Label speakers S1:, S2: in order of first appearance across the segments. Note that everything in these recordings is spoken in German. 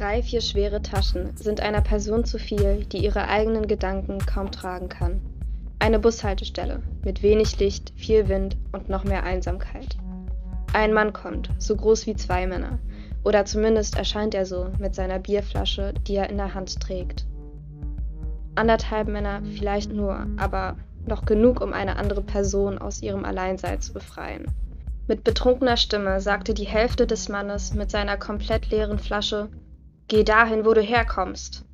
S1: Drei, vier schwere Taschen sind einer Person zu viel, die ihre eigenen Gedanken kaum tragen kann. Eine Bushaltestelle mit wenig Licht, viel Wind und noch mehr Einsamkeit. Ein Mann kommt, so groß wie zwei Männer. Oder zumindest erscheint er so mit seiner Bierflasche, die er in der Hand trägt. Anderthalb Männer vielleicht nur, aber noch genug, um eine andere Person aus ihrem Alleinsein zu befreien. Mit betrunkener Stimme sagte die Hälfte des Mannes mit seiner komplett leeren Flasche Geh dahin, wo du herkommst.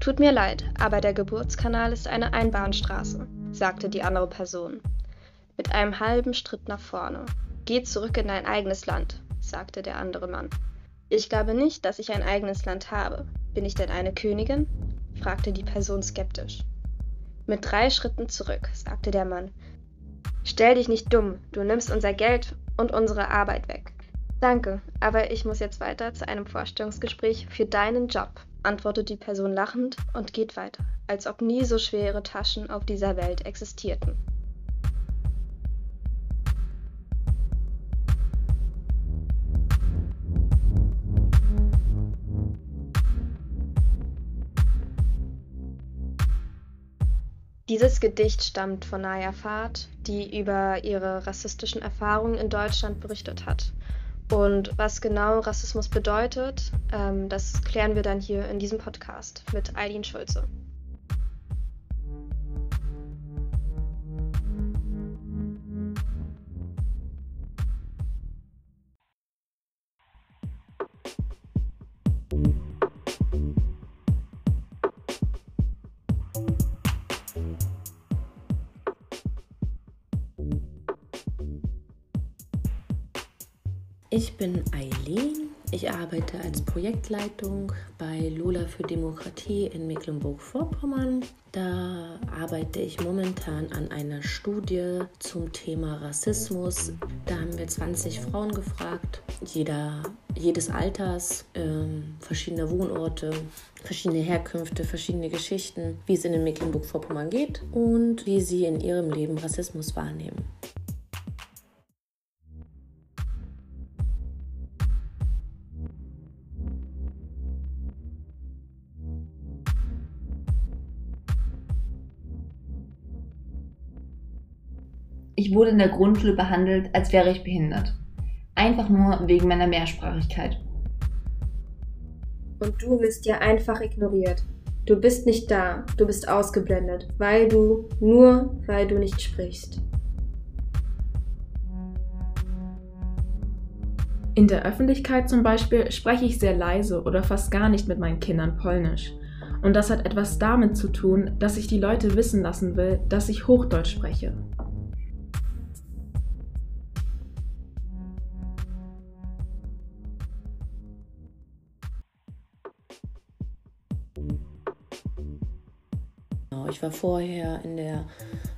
S1: Tut mir leid, aber der Geburtskanal ist eine Einbahnstraße, sagte die andere Person. Mit einem halben Schritt nach vorne. Geh zurück in dein eigenes Land, sagte der andere Mann. Ich glaube nicht, dass ich ein eigenes Land habe. Bin ich denn eine Königin? fragte die Person skeptisch. Mit drei Schritten zurück, sagte der Mann. Stell dich nicht dumm, du nimmst unser Geld und unsere Arbeit weg. Danke, aber ich muss jetzt weiter zu einem Vorstellungsgespräch für deinen Job, antwortet die Person lachend und geht weiter, als ob nie so schwere Taschen auf dieser Welt existierten. Dieses Gedicht stammt von Naya Fahd, die über ihre rassistischen Erfahrungen in Deutschland berichtet hat. Und was genau Rassismus bedeutet, ähm, das klären wir dann hier in diesem Podcast mit Eileen Schulze.
S2: Ich bin Eileen. Ich arbeite als Projektleitung bei Lola für Demokratie in Mecklenburg-Vorpommern. Da arbeite ich momentan an einer Studie zum Thema Rassismus. Da haben wir 20 Frauen gefragt, jeder, jedes Alters, ähm, verschiedene Wohnorte, verschiedene Herkünfte, verschiedene Geschichten, wie es in Mecklenburg-Vorpommern geht und wie sie in ihrem Leben Rassismus wahrnehmen.
S3: Ich wurde in der Grundschule behandelt, als wäre ich behindert. Einfach nur wegen meiner Mehrsprachigkeit.
S1: Und du wirst ja einfach ignoriert. Du bist nicht da, du bist ausgeblendet, weil du, nur weil du nicht sprichst.
S4: In der Öffentlichkeit zum Beispiel spreche ich sehr leise oder fast gar nicht mit meinen Kindern Polnisch. Und das hat etwas damit zu tun, dass ich die Leute wissen lassen will, dass ich Hochdeutsch spreche.
S2: Ich war vorher in der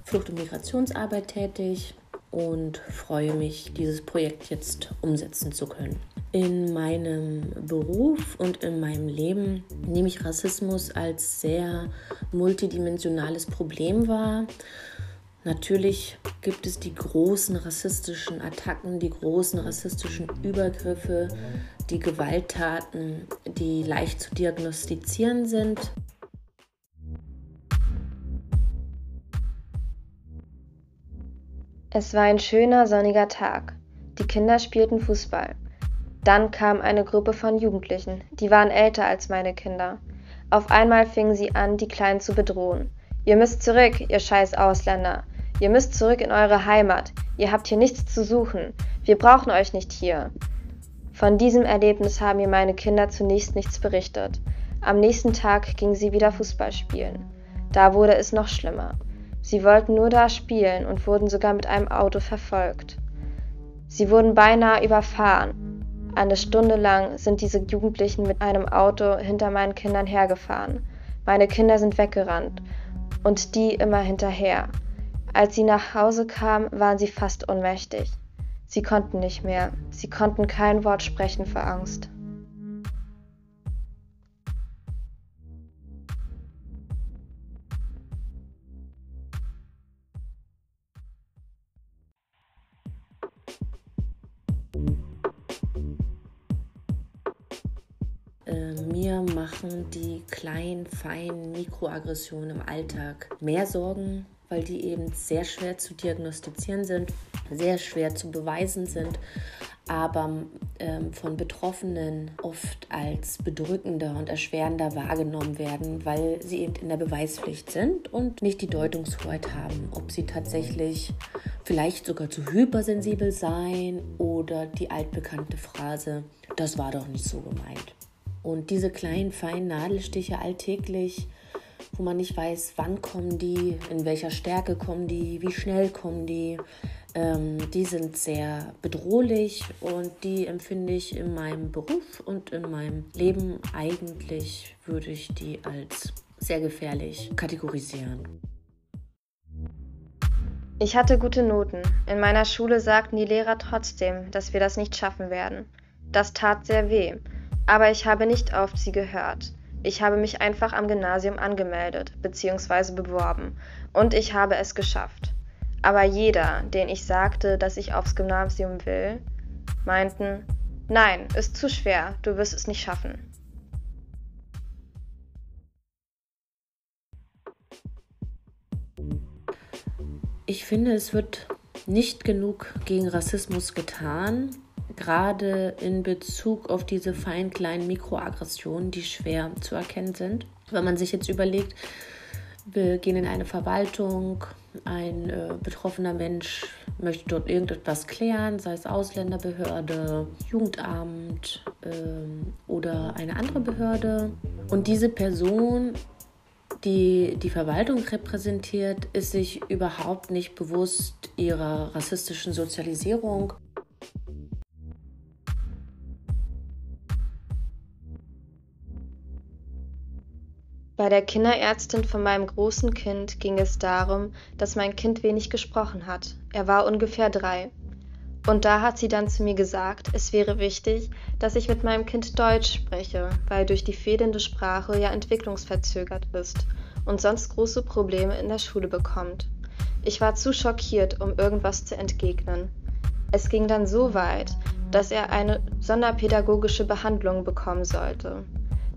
S2: Flucht- und Migrationsarbeit tätig und freue mich, dieses Projekt jetzt umsetzen zu können. In meinem Beruf und in meinem Leben nehme ich Rassismus als sehr multidimensionales Problem wahr. Natürlich gibt es die großen rassistischen Attacken, die großen rassistischen Übergriffe, die Gewalttaten, die leicht zu diagnostizieren sind.
S1: Es war ein schöner sonniger Tag. Die Kinder spielten Fußball. Dann kam eine Gruppe von Jugendlichen, die waren älter als meine Kinder. Auf einmal fingen sie an, die Kleinen zu bedrohen. Ihr müsst zurück, ihr scheiß Ausländer. Ihr müsst zurück in eure Heimat. Ihr habt hier nichts zu suchen. Wir brauchen euch nicht hier. Von diesem Erlebnis haben mir meine Kinder zunächst nichts berichtet. Am nächsten Tag gingen sie wieder Fußball spielen. Da wurde es noch schlimmer. Sie wollten nur da spielen und wurden sogar mit einem Auto verfolgt. Sie wurden beinahe überfahren. Eine Stunde lang sind diese Jugendlichen mit einem Auto hinter meinen Kindern hergefahren. Meine Kinder sind weggerannt und die immer hinterher. Als sie nach Hause kamen, waren sie fast ohnmächtig. Sie konnten nicht mehr. Sie konnten kein Wort sprechen vor Angst.
S2: Mir machen die kleinen, feinen Mikroaggressionen im Alltag mehr Sorgen, weil die eben sehr schwer zu diagnostizieren sind, sehr schwer zu beweisen sind aber ähm, von Betroffenen oft als bedrückender und erschwerender wahrgenommen werden, weil sie eben in der Beweispflicht sind und nicht die Deutungshoheit haben, ob sie tatsächlich vielleicht sogar zu hypersensibel seien oder die altbekannte Phrase, das war doch nicht so gemeint. Und diese kleinen, feinen Nadelstiche alltäglich, wo man nicht weiß, wann kommen die, in welcher Stärke kommen die, wie schnell kommen die, ähm, die sind sehr bedrohlich und die empfinde ich in meinem Beruf und in meinem Leben eigentlich würde ich die als sehr gefährlich kategorisieren.
S1: Ich hatte gute Noten. In meiner Schule sagten die Lehrer trotzdem, dass wir das nicht schaffen werden. Das tat sehr weh, aber ich habe nicht auf sie gehört. Ich habe mich einfach am Gymnasium angemeldet bzw. beworben und ich habe es geschafft. Aber jeder, den ich sagte, dass ich aufs Gymnasium will, meinten, nein, ist zu schwer, du wirst es nicht schaffen.
S2: Ich finde, es wird nicht genug gegen Rassismus getan, gerade in Bezug auf diese feinen kleinen Mikroaggressionen, die schwer zu erkennen sind. Wenn man sich jetzt überlegt, wir gehen in eine Verwaltung, ein äh, betroffener Mensch möchte dort irgendetwas klären, sei es Ausländerbehörde, Jugendamt ähm, oder eine andere Behörde. Und diese Person, die die Verwaltung repräsentiert, ist sich überhaupt nicht bewusst ihrer rassistischen Sozialisierung
S1: Bei der Kinderärztin von meinem großen Kind ging es darum, dass mein Kind wenig gesprochen hat. Er war ungefähr drei. Und da hat sie dann zu mir gesagt, es wäre wichtig, dass ich mit meinem Kind Deutsch spreche, weil durch die fehlende Sprache ja entwicklungsverzögert ist und sonst große Probleme in der Schule bekommt. Ich war zu schockiert, um irgendwas zu entgegnen. Es ging dann so weit, dass er eine sonderpädagogische Behandlung bekommen sollte.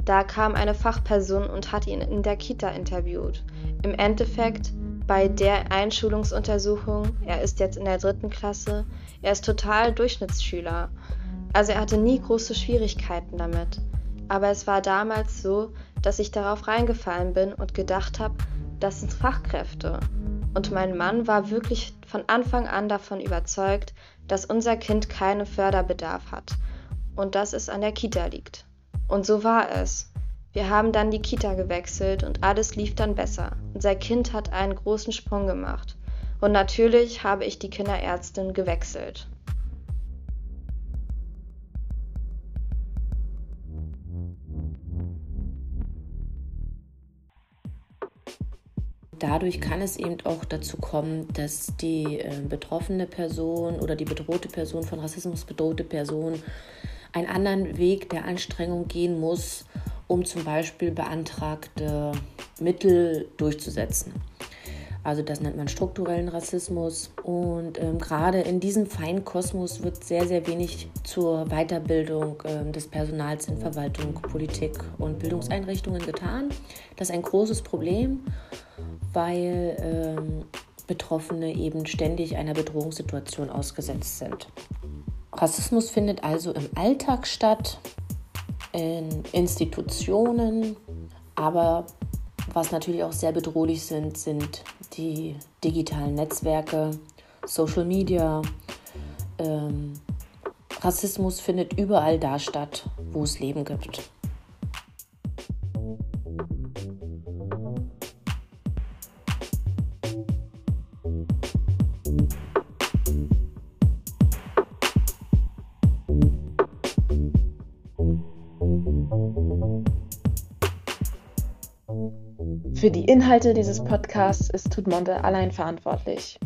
S1: Da kam eine Fachperson und hat ihn in der Kita interviewt. Im Endeffekt bei der Einschulungsuntersuchung, er ist jetzt in der dritten Klasse, er ist total Durchschnittsschüler. Also er hatte nie große Schwierigkeiten damit. Aber es war damals so, dass ich darauf reingefallen bin und gedacht habe, das sind Fachkräfte. Und mein Mann war wirklich von Anfang an davon überzeugt, dass unser Kind keinen Förderbedarf hat und dass es an der Kita liegt. Und so war es. Wir haben dann die Kita gewechselt und alles lief dann besser. Unser Kind hat einen großen Sprung gemacht. Und natürlich habe ich die Kinderärztin gewechselt.
S2: Dadurch kann es eben auch dazu kommen, dass die äh, betroffene Person oder die bedrohte Person von Rassismus bedrohte Person einen anderen Weg der Anstrengung gehen muss, um zum Beispiel beantragte Mittel durchzusetzen. Also das nennt man strukturellen Rassismus. Und ähm, gerade in diesem feinen Kosmos wird sehr, sehr wenig zur Weiterbildung ähm, des Personals in Verwaltung, Politik und Bildungseinrichtungen getan. Das ist ein großes Problem, weil ähm, Betroffene eben ständig einer Bedrohungssituation ausgesetzt sind. Rassismus findet also im Alltag statt, in Institutionen, aber was natürlich auch sehr bedrohlich sind, sind die digitalen Netzwerke, Social Media. Ähm, Rassismus findet überall da statt, wo es Leben gibt.
S4: Für die Inhalte dieses Podcasts ist Tutmonte allein verantwortlich.